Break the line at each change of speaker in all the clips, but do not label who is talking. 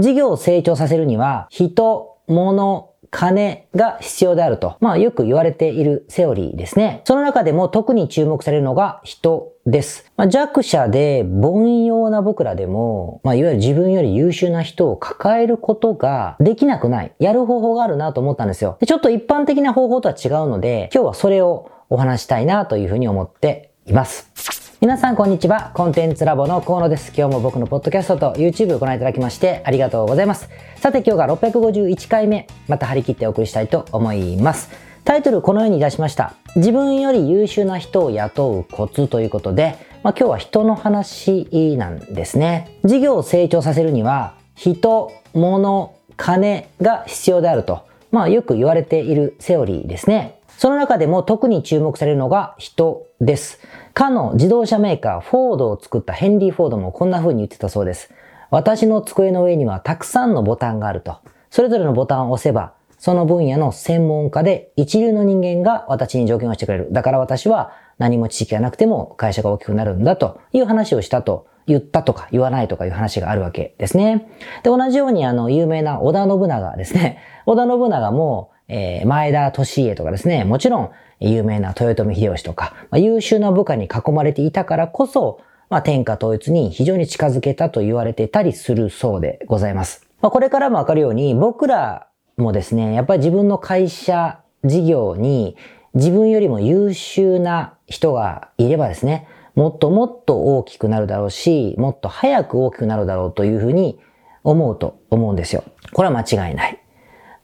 事業を成長させるには、人、物、金が必要であると、まあよく言われているセオリーですね。その中でも特に注目されるのが人です。まあ、弱者で凡庸な僕らでも、まあいわゆる自分より優秀な人を抱えることができなくない。やる方法があるなと思ったんですよ。でちょっと一般的な方法とは違うので、今日はそれをお話したいなというふうに思っています。皆さんこんにちは。コンテンツラボの河野です。今日も僕のポッドキャストと YouTube をご覧いただきましてありがとうございます。さて今日が651回目、また張り切ってお送りしたいと思います。タイトルこのように出しました。自分より優秀な人を雇うコツということで、まあ、今日は人の話なんですね。事業を成長させるには人、物、金が必要であると、まあよく言われているセオリーですね。その中でも特に注目されるのが人です。かの自動車メーカーフォードを作ったヘンリー・フォードもこんな風に言ってたそうです。私の机の上にはたくさんのボタンがあると。それぞれのボタンを押せば、その分野の専門家で一流の人間が私に条件をしてくれる。だから私は何も知識がなくても会社が大きくなるんだという話をしたと言ったとか言わないとかいう話があるわけですね。で、同じようにあの有名な織田信長ですね。織田信長もえー、前田利家とかですね、もちろん有名な豊臣秀吉とか、まあ、優秀な部下に囲まれていたからこそ、まあ、天下統一に非常に近づけたと言われてたりするそうでございます。まあ、これからもわかるように、僕らもですね、やっぱり自分の会社、事業に自分よりも優秀な人がいればですね、もっともっと大きくなるだろうし、もっと早く大きくなるだろうというふうに思うと思うんですよ。これは間違いない。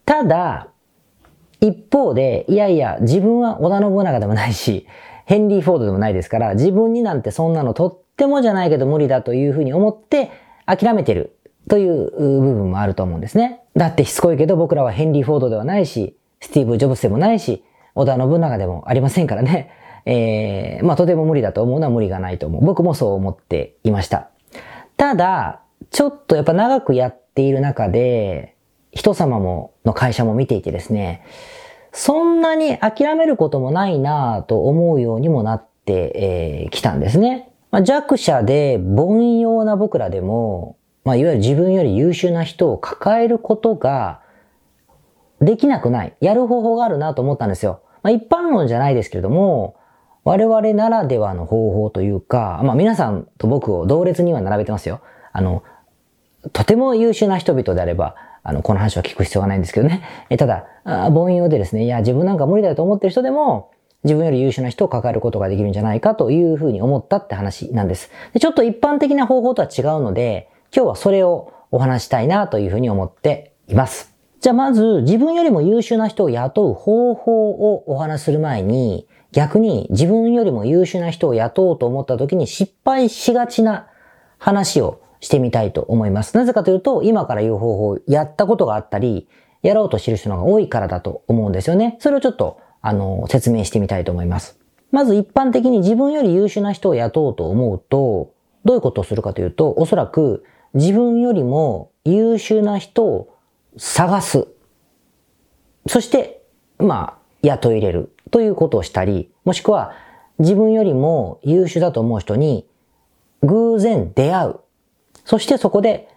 ただ、一方で、いやいや、自分は織田信長でもないし、ヘンリー・フォードでもないですから、自分になんてそんなのとってもじゃないけど無理だというふうに思って諦めてるという部分もあると思うんですね。だってしつこいけど僕らはヘンリー・フォードではないし、スティーブ・ジョブスでもないし、織田信長でもありませんからね。えー、まあとても無理だと思うのは無理がないと思う。僕もそう思っていました。ただ、ちょっとやっぱ長くやっている中で、人様も、の会社も見ていてですね、そんなに諦めることもないなぁと思うようにもなってき、えー、たんですね。まあ、弱者で凡庸な僕らでも、まあ、いわゆる自分より優秀な人を抱えることができなくない。やる方法があるなと思ったんですよ。まあ、一般論じゃないですけれども、我々ならではの方法というか、まあ皆さんと僕を同列には並べてますよ。あの、とても優秀な人々であれば、あの、この話は聞く必要がないんですけどね。えただ、凡庸でですね、いや、自分なんか無理だと思ってる人でも、自分より優秀な人を抱えることができるんじゃないかというふうに思ったって話なんです。でちょっと一般的な方法とは違うので、今日はそれをお話したいなというふうに思っています。じゃあまず、自分よりも優秀な人を雇う方法をお話しする前に、逆に自分よりも優秀な人を雇おうと思った時に失敗しがちな話をしてみたいと思います。なぜかというと、今から言う方法やったことがあったり、やろうとしてる人が多いからだと思うんですよね。それをちょっと、あの、説明してみたいと思います。まず一般的に自分より優秀な人を雇おうと思うと、どういうことをするかというと、おそらく自分よりも優秀な人を探す。そして、まあ、雇い入れるということをしたり、もしくは自分よりも優秀だと思う人に偶然出会う。そしてそこで、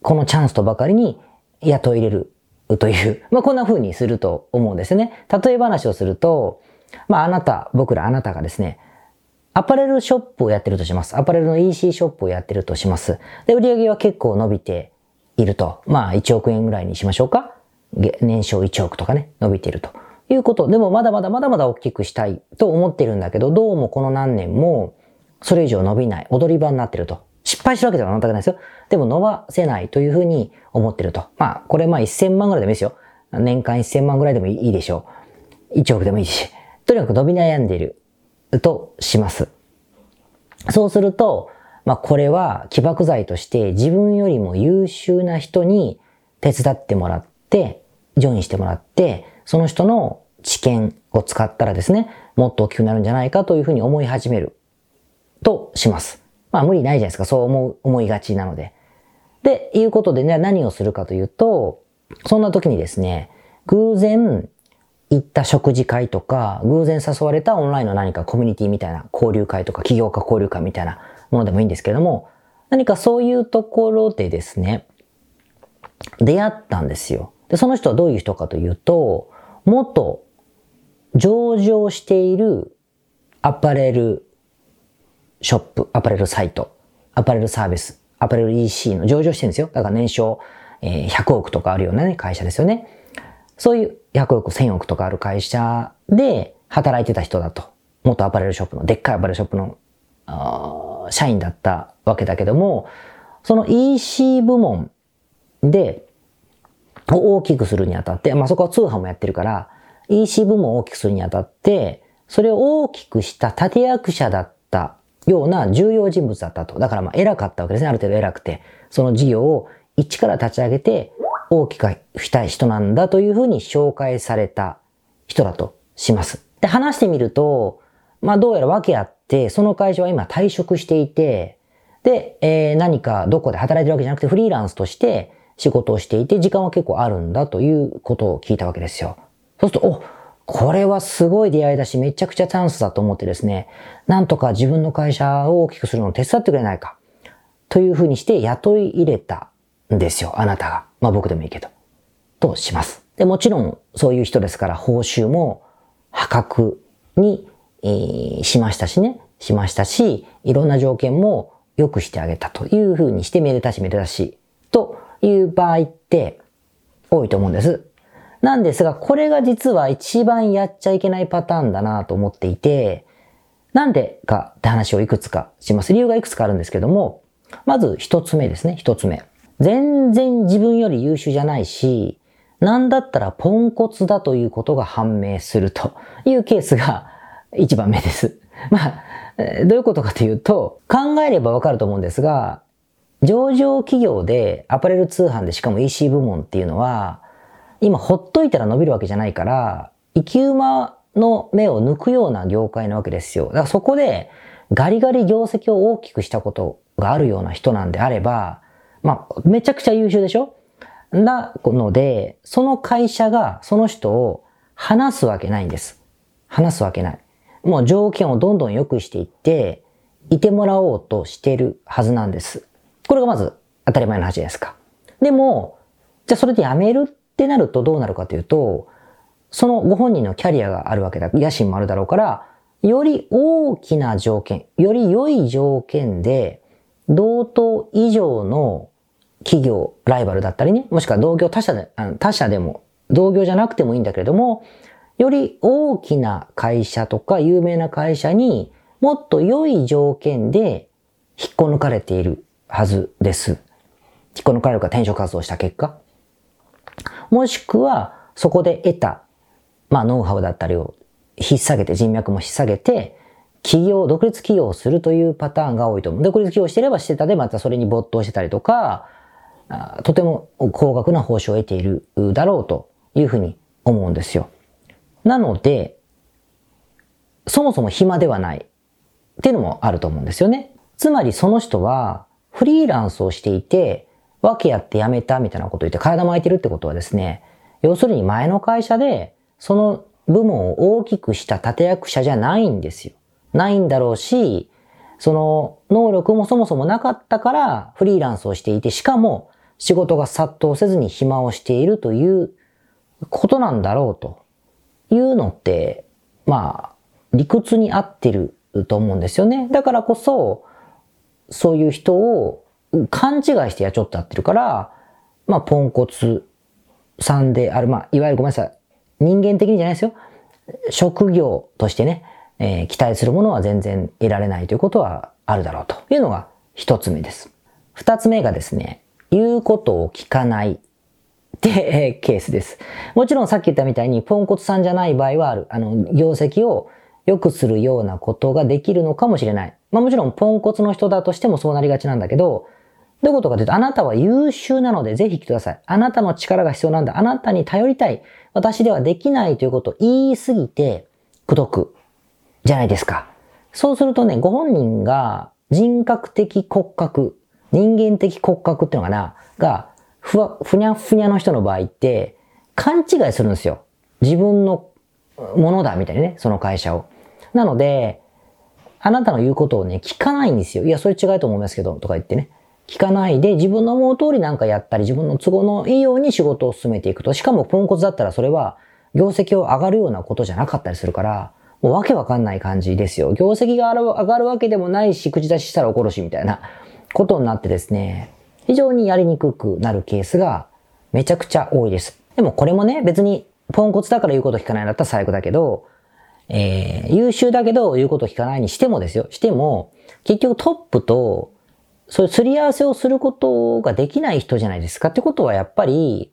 このチャンスとばかりに雇い入れるという、まあ、こんな風にすると思うんですね。例え話をすると、まあ、あなた、僕らあなたがですね、アパレルショップをやってるとします。アパレルの EC ショップをやってるとします。で、売り上げは結構伸びていると。まあ、1億円ぐらいにしましょうか。年商1億とかね、伸びているということ。でも、まだまだまだまだ大きくしたいと思ってるんだけど、どうもこの何年も、それ以上伸びない、踊り場になってると。失敗してるわけでは全くないですよ。でも伸ばせないというふうに思ってると。まあ、これまあ1000万ぐらいでもいいですよ。年間1000万ぐらいでもいいでしょう。1億でもいいし。とにかく伸び悩んでいるとします。そうすると、まあこれは起爆剤として自分よりも優秀な人に手伝ってもらって、ジョインしてもらって、その人の知見を使ったらですね、もっと大きくなるんじゃないかというふうに思い始めるとします。まあ無理ないじゃないですか。そう思う、思いがちなので。で、いうことでね、何をするかというと、そんな時にですね、偶然行った食事会とか、偶然誘われたオンラインの何かコミュニティみたいな交流会とか、起業家交流会みたいなものでもいいんですけども、何かそういうところでですね、出会ったんですよ。で、その人はどういう人かというと、元上場しているアパレルショップ、アパレルサイト、アパレルサービス、アパレル EC の上場してるんですよ。だから年商、えー、100億とかあるようなね、会社ですよね。そういう100億、1000億とかある会社で働いてた人だと。元アパレルショップの、でっかいアパレルショップの、社員だったわけだけども、その EC 部門で、大きくするにあたって、まあ、そこは通販もやってるから、EC 部門を大きくするにあたって、それを大きくした立役者だったような重要人物だったと。だからまあ偉かったわけですね。ある程度偉くて。その事業を一から立ち上げて大きくしたい人なんだというふうに紹介された人だとします。で、話してみると、まあどうやら訳あって、その会社は今退職していて、で、えー、何かどこで働いてるわけじゃなくてフリーランスとして仕事をしていて、時間は結構あるんだということを聞いたわけですよ。そうすると、お、これはすごい出会いだし、めちゃくちゃチャンスだと思ってですね、なんとか自分の会社を大きくするのを手伝ってくれないか、というふうにして雇い入れたんですよ、あなたが。まあ僕でもいいけど。とします。で、もちろん、そういう人ですから、報酬も破格に、えー、しましたしね、しましたし、いろんな条件も良くしてあげたというふうにして、めでたしめでたし、という場合って多いと思うんです。なんですが、これが実は一番やっちゃいけないパターンだなと思っていて、なんでかって話をいくつかします。理由がいくつかあるんですけども、まず一つ目ですね、一つ目。全然自分より優秀じゃないし、なんだったらポンコツだということが判明するというケースが一番目です。まあ、どういうことかというと、考えればわかると思うんですが、上場企業でアパレル通販でしかも EC 部門っていうのは、今ほっといたら伸びるわけじゃないから、生き馬の目を抜くような業界なわけですよ。だからそこでガリガリ業績を大きくしたことがあるような人なんであれば、まあ、めちゃくちゃ優秀でしょ？なので、その会社がその人を話すわけないんです。話すわけない。もう条件をどんどん良くしていって、いてもらおうとしてるはずなんです。これがまず当たり前の話ですか。でも、じゃあそれでやめるってなるとどうなるかというと、そのご本人のキャリアがあるわけだ、野心もあるだろうから、より大きな条件、より良い条件で、同等以上の企業、ライバルだったりね、もしくは同業他社で、他社でも、同業じゃなくてもいいんだけれども、より大きな会社とか有名な会社にもっと良い条件で引っこ抜かれているはずです。引っこ抜かれるか転職活動した結果。もしくは、そこで得た、まあ、ノウハウだったりを引っ提げて、人脈も引っ提げて、企業、独立企業をするというパターンが多いと思う。独立企業してればしてたで、またそれに没頭してたりとか、とても高額な報酬を得ているだろうというふうに思うんですよ。なので、そもそも暇ではないっていうのもあると思うんですよね。つまりその人はフリーランスをしていて、訳やって辞めたみたいなこと言って体も空いてるってことはですね、要するに前の会社でその部門を大きくした立役者じゃないんですよ。ないんだろうし、その能力もそもそもなかったからフリーランスをしていて、しかも仕事が殺到せずに暇をしているということなんだろうというのって、まあ、理屈に合ってると思うんですよね。だからこそ、そういう人を勘違いしてやちょっとやってるから、まあ、ポンコツさんである、まあ、いわゆるごめんなさい。人間的にじゃないですよ。職業としてね、えー、期待するものは全然得られないということはあるだろうというのが一つ目です。二つ目がですね、言うことを聞かないってケースです。もちろんさっき言ったみたいにポンコツさんじゃない場合はある。あの、業績を良くするようなことができるのかもしれない。まあもちろんポンコツの人だとしてもそうなりがちなんだけど、どういうことかというと、あなたは優秀なのでぜひ来てください。あなたの力が必要なんだ。あなたに頼りたい。私ではできないということを言いすぎて、くどく。じゃないですか。そうするとね、ご本人が人格的骨格、人間的骨格っていうのかな、が、ふわ、ふにゃふにゃの人の場合って、勘違いするんですよ。自分のものだ、みたいにね、その会社を。なので、あなたの言うことをね、聞かないんですよ。いや、それ違うと思いますけど、とか言ってね。聞かないで自分の思う通りなんかやったり自分の都合のいいように仕事を進めていくと。しかもポンコツだったらそれは業績を上がるようなことじゃなかったりするから、もうわけわかんない感じですよ。業績が上がるわけでもないし、口出ししたら怒るしみたいな ことになってですね、非常にやりにくくなるケースがめちゃくちゃ多いです。でもこれもね、別にポンコツだから言うこと聞かないんだったら最悪だけど、えー、優秀だけど言うこと聞かないにしてもですよ。しても、結局トップとそういうすり合わせをすることができない人じゃないですかってことはやっぱり、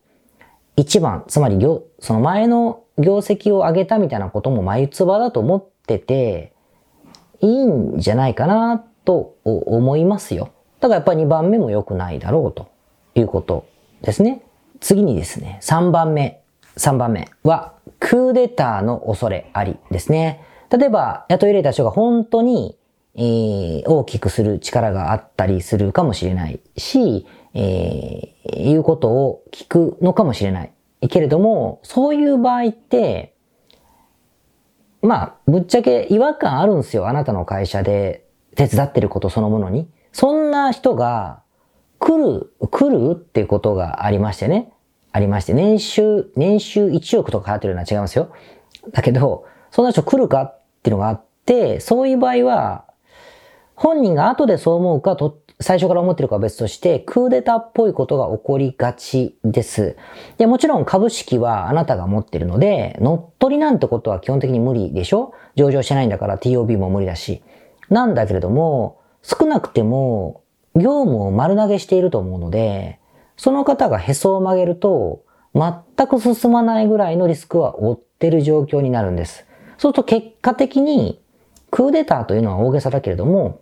一番、つまり、その前の業績を上げたみたいなことも眉唾だと思ってて、いいんじゃないかなと思いますよ。だからやっぱり2番目も良くないだろうということですね。次にですね、3番目、3番目は、クーデターの恐れありですね。例えば、雇い入れた人が本当にえー、大きくする力があったりするかもしれないし、えー、いうことを聞くのかもしれない。けれども、そういう場合って、まあ、ぶっちゃけ違和感あるんですよ。あなたの会社で手伝ってることそのものに。そんな人が来る、来るっていうことがありましてね。ありまして、年収、年収1億とか払ってるのは違いますよ。だけど、そんな人来るかっていうのがあって、そういう場合は、本人が後でそう思うかと、最初から思ってるかは別として、クーデターっぽいことが起こりがちです。で、もちろん株式はあなたが持ってるので、乗っ取りなんてことは基本的に無理でしょ？上場してないんだから TOB も無理だし。なんだけれども、少なくても、業務を丸投げしていると思うので、その方がへそを曲げると、全く進まないぐらいのリスクは負ってる状況になるんです。そうすると結果的に、クーデターというのは大げさだけれども、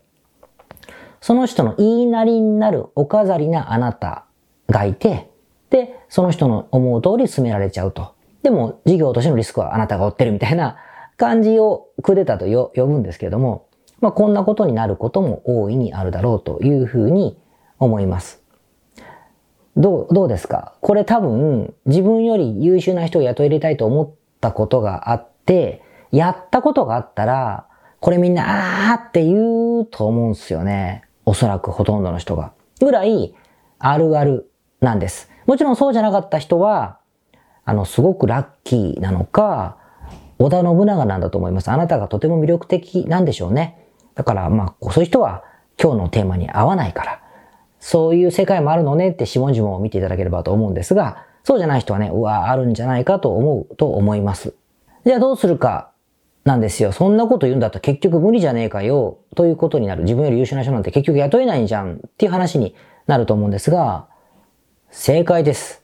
その人の言いなりになるお飾りなあなたがいて、で、その人の思う通り進められちゃうと。でも、事業としてのリスクはあなたが負ってるみたいな感じをクデタと呼ぶんですけれども、まあ、こんなことになることも大いにあるだろうというふうに思います。どう、どうですか？これ多分、自分より優秀な人を雇い入れたいと思ったことがあって、やったことがあったら、これみんな、あーって言うと思うんですよね。おそらくほとんどの人が。ぐらい、あるあるなんです。もちろんそうじゃなかった人は、あの、すごくラッキーなのか、織田信長なんだと思います。あなたがとても魅力的なんでしょうね。だから、まあ、そういう人は今日のテーマに合わないから、そういう世界もあるのねって下々を見ていただければと思うんですが、そうじゃない人はね、うわ、あるんじゃないかと思うと思います。じゃあどうするかなんですよ。そんなこと言うんだったら結局無理じゃねえかよ、ということになる。自分より優秀な人なんて結局雇えないじゃん、っていう話になると思うんですが、正解です。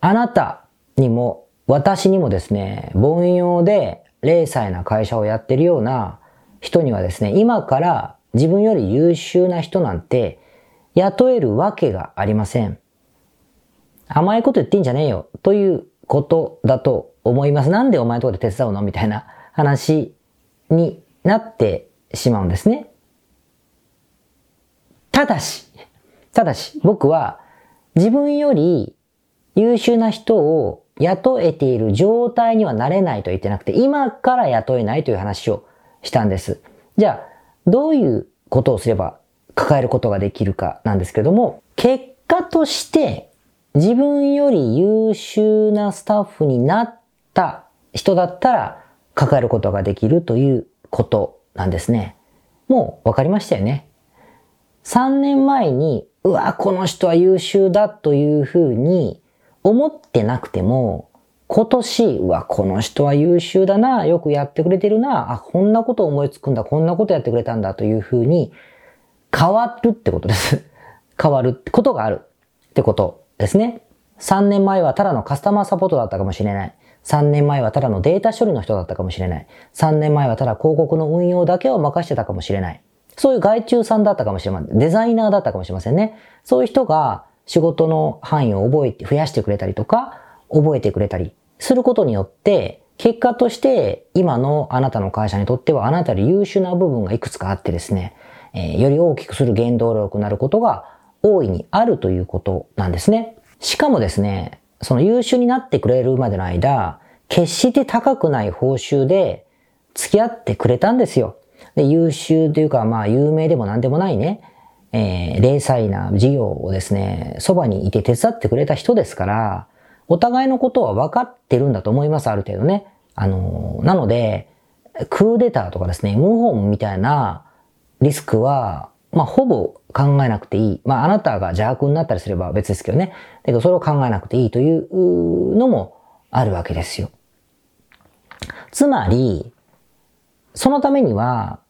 あなたにも、私にもですね、凡庸で零細な会社をやってるような人にはですね、今から自分より優秀な人なんて雇えるわけがありません。甘いこと言ってんじゃねえよ、ということだと思います。なんでお前のとこで手伝うのみたいな話になってしまうんですね。ただし、ただし、僕は自分より優秀な人を雇えている状態にはなれないと言ってなくて、今から雇えないという話をしたんです。じゃあ、どういうことをすれば抱えることができるかなんですけども、結果として自分より優秀なスタッフになった人だったら抱えることができるということなんですね。もう分かりましたよね。3年前に、うわ、この人は優秀だというふうに思ってなくても、今年、うわ、この人は優秀だな、よくやってくれてるな、あ、こんなこと思いつくんだ、こんなことやってくれたんだというふうに変わるってことです。変わることがあるってことですね。3年前はただのカスタマーサポートだったかもしれない。3年前はただのデータ処理の人だったかもしれない。3年前はただ広告の運用だけを任してたかもしれない。そういう外注さんだったかもしれません。デザイナーだったかもしれませんね。そういう人が仕事の範囲を覚えて、増やしてくれたりとか、覚えてくれたりすることによって、結果として今のあなたの会社にとってはあなたより優秀な部分がいくつかあってですね、えー、より大きくする原動力になることが大いにあるということなんですね。しかもですね、その優秀になってくれるまでの間、決して高くない報酬で付き合ってくれたんですよ。で、優秀というか、まあ、有名でも何でもないね、えー、零細な事業をですね、そばにいて手伝ってくれた人ですから、お互いのことは分かってるんだと思います、ある程度ね。あのー、なので、クーデターとかですね、謀反みたいなリスクは、まあ、ほぼ考えなくていい。まあ、あなたが邪悪になったりすれば別ですけどね。だけど、それを考えなくていいというのもあるわけですよ。つまり、そのためには、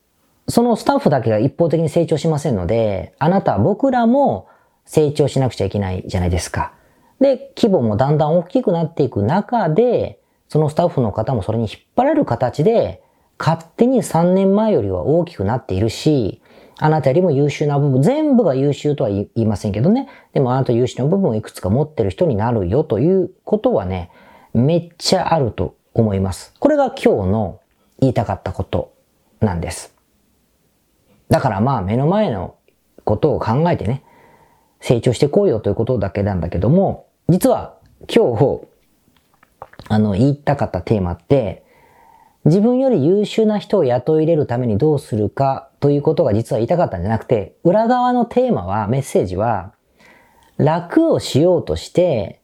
そのスタッフだけが一方的に成長しませんので、あなた、僕らも成長しなくちゃいけないじゃないですか。で、規模もだんだん大きくなっていく中で、そのスタッフの方もそれに引っ張られる形で、勝手に3年前よりは大きくなっているし、あなたよりも優秀な部分、全部が優秀とは言いませんけどね。でもあなた優秀な部分をいくつか持ってる人になるよということはね、めっちゃあると思います。これが今日の言いたかったことなんです。だからまあ目の前のことを考えてね、成長していこうよということだけなんだけども、実は今日、あの、言いたかったテーマって、自分より優秀な人を雇い入れるためにどうするかということが実は言いたかったんじゃなくて、裏側のテーマは、メッセージは、楽をしようとして、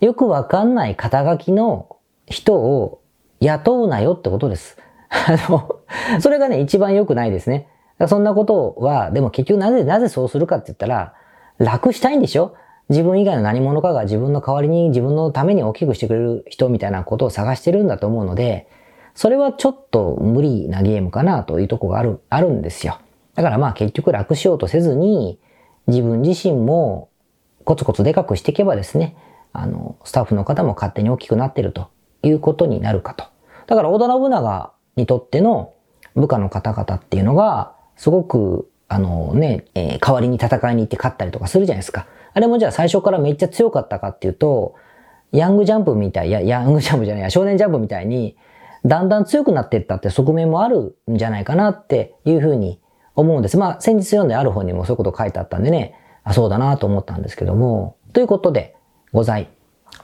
よくわかんない肩書きの人を雇うなよってことです。あの、それがね、一番良くないですね。そんなことは、でも結局なぜ、なぜそうするかって言ったら、楽したいんでしょ？自分以外の何者かが自分の代わりに自分のために大きくしてくれる人みたいなことを探してるんだと思うので、それはちょっと無理なゲームかなというとこがある、あるんですよ。だからまあ結局楽しようとせずに、自分自身もコツコツでかくしていけばですね、あの、スタッフの方も勝手に大きくなってるということになるかと。だから織田信長にとっての部下の方々っていうのが、すごく、あのね、えー、代わりに戦いに行って勝ったりとかするじゃないですか。あれもじゃあ最初からめっちゃ強かったかっていうと、ヤングジャンプみたい、や、ヤングジャンプじゃないや、少年ジャンプみたいに、だんだん強くなっていったって側面もあるんじゃないかなっていうふうに思うんです。まあ、先日読んである本にもそういうこと書いてあったんでね、あ、そうだなと思ったんですけども、ということでござい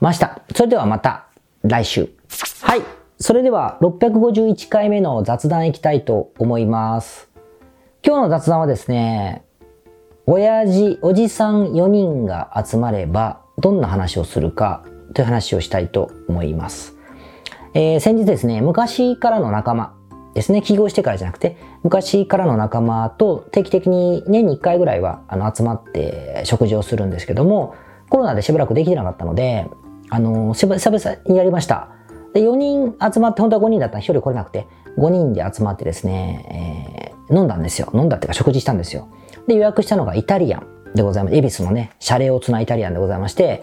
ました。それではまた来週。はい。それでは651回目の雑談いきたいと思います。今日の雑談はですね、親父、おじさん4人が集まればどんな話をするかという話をしたいと思います。えー、先日ですね、昔からの仲間ですね、起業してからじゃなくて、昔からの仲間と定期的に年に1回ぐらいはあの集まって食事をするんですけども、コロナでしばらくできてなかったので、あの、久々にやりました。で、4人集まって、本当は5人だったら1人来れなくて、5人で集まってですね、えー、飲んだんですよ。飲んだっていうか食事したんですよ。で、予約したのがイタリアンでございます。恵比寿のね、シャレオツなイタリアンでございまして、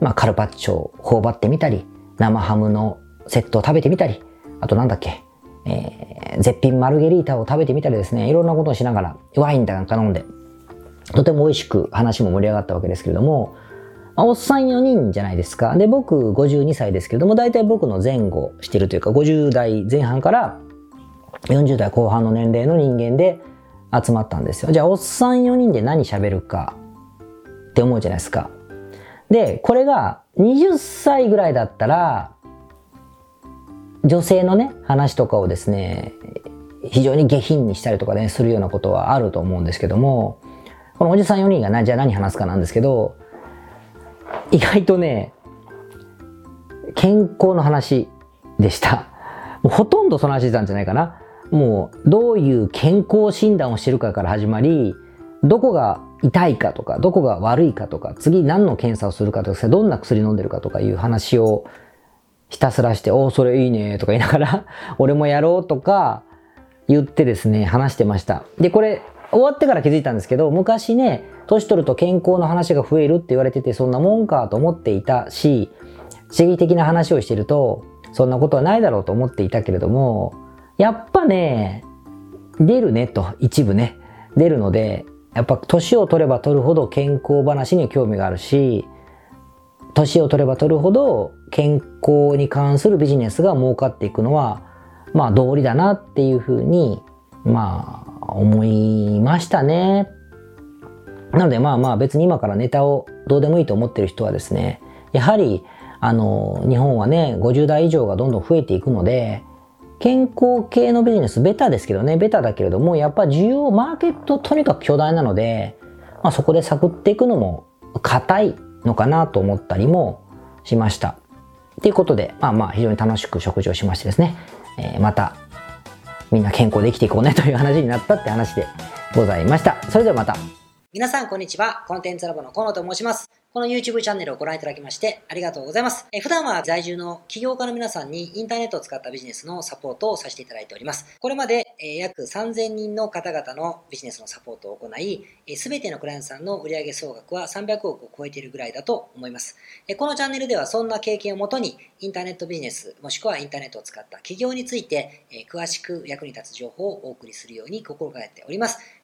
まあ、カルパッチョを頬張ってみたり、生ハムのセットを食べてみたり、あとなんだっけ、えー、絶品マルゲリータを食べてみたりですね、いろんなことをしながら、ワインなんか飲んで、とても美味しく話も盛り上がったわけですけれども、まあ、おっさん4人じゃないですか。で、僕52歳ですけれども、大体僕の前後してるというか、50代前半から40代後半の年齢の人間で集まったんですよ。じゃあ、おっさん4人で何喋るかって思うじゃないですか。で、これが20歳ぐらいだったら、女性のね、話とかをですね、非常に下品にしたりとかね、するようなことはあると思うんですけども、このおじさん4人がな、じゃあ何話すかなんですけど、意外とね、健康の話でした。もうほとんどその話したんじゃないかな。もう、どういう健康診断をしてるかから始まり、どこが痛いかとか、どこが悪いかとか、次何の検査をするかとか、どんな薬飲んでるかとかいう話をひたすらして、おお、それいいねとか言いながら、俺もやろうとか言ってですね、話してました。で、これ、終わってから気づいたんですけど、昔ね、年取ると健康の話が増えるって言われてて、そんなもんかと思っていたし、刺激的な話をしてると、そんなことはないだろうと思っていたけれども、やっぱね、出るねと、一部ね、出るので、やっぱ年を取れば取るほど健康話に興味があるし、年を取れば取るほど健康に関するビジネスが儲かっていくのは、まあ道理だなっていうふうに、まあ思いましたね。なのでまあまあ別に今からネタをどうでもいいと思ってる人はですね、やはりあの日本はね、50代以上がどんどん増えていくので、健康系のビジネス、ベタですけどね、ベタだけれども、やっぱ需要、マーケットとにかく巨大なので、まあ、そこで探っていくのも硬いのかなと思ったりもしました。ということで、まあまあ非常に楽しく食事をしましてですね、えー、またみんな健康で生きていこうねという話になったって話でございました。それではまた。皆さんこんにちは。コンテンツラボの河野と申します。この YouTube チャンネルをご覧いただきましてありがとうございます。え普段は在住の起業家の皆さんにインターネットを使ったビジネスのサポートをさせていただいております。これまで、え約3000人の方々のビジネスのサポートを行い、すべてのクライアントさんの売上総額は300億を超えているぐらいだと思います。えこのチャンネルではそんな経験をもとにインターネットビジネスもしくはインターネットを使った起業について、え詳しく役に立つ情報をお送りするように心がけております。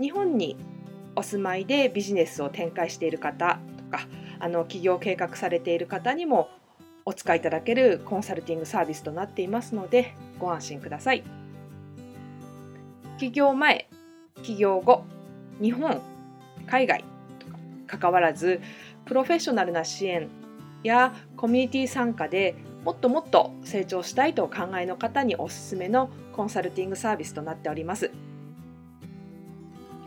日本にお住まいでビジネスを展開している方とかあの起業計画されている方にもお使いいただけるコンサルティングサービスとなっていますのでご安心ください起業前起業後日本海外とか関わらずプロフェッショナルな支援やコミュニティ参加でもっともっと成長したいとお考えの方におすすめのコンサルティングサービスとなっております。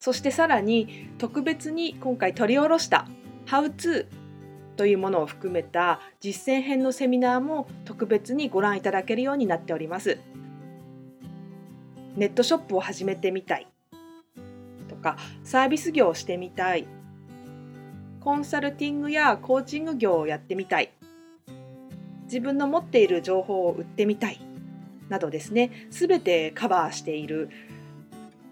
そしてさらに特別に今回取り下ろした「How to」というものを含めた実践編のセミナーも特別にご覧いただけるようになっております。ネットショップを始めてみたいとかサービス業をしてみたいコンサルティングやコーチング業をやってみたい自分の持っている情報を売ってみたいなどですね全てカバーしている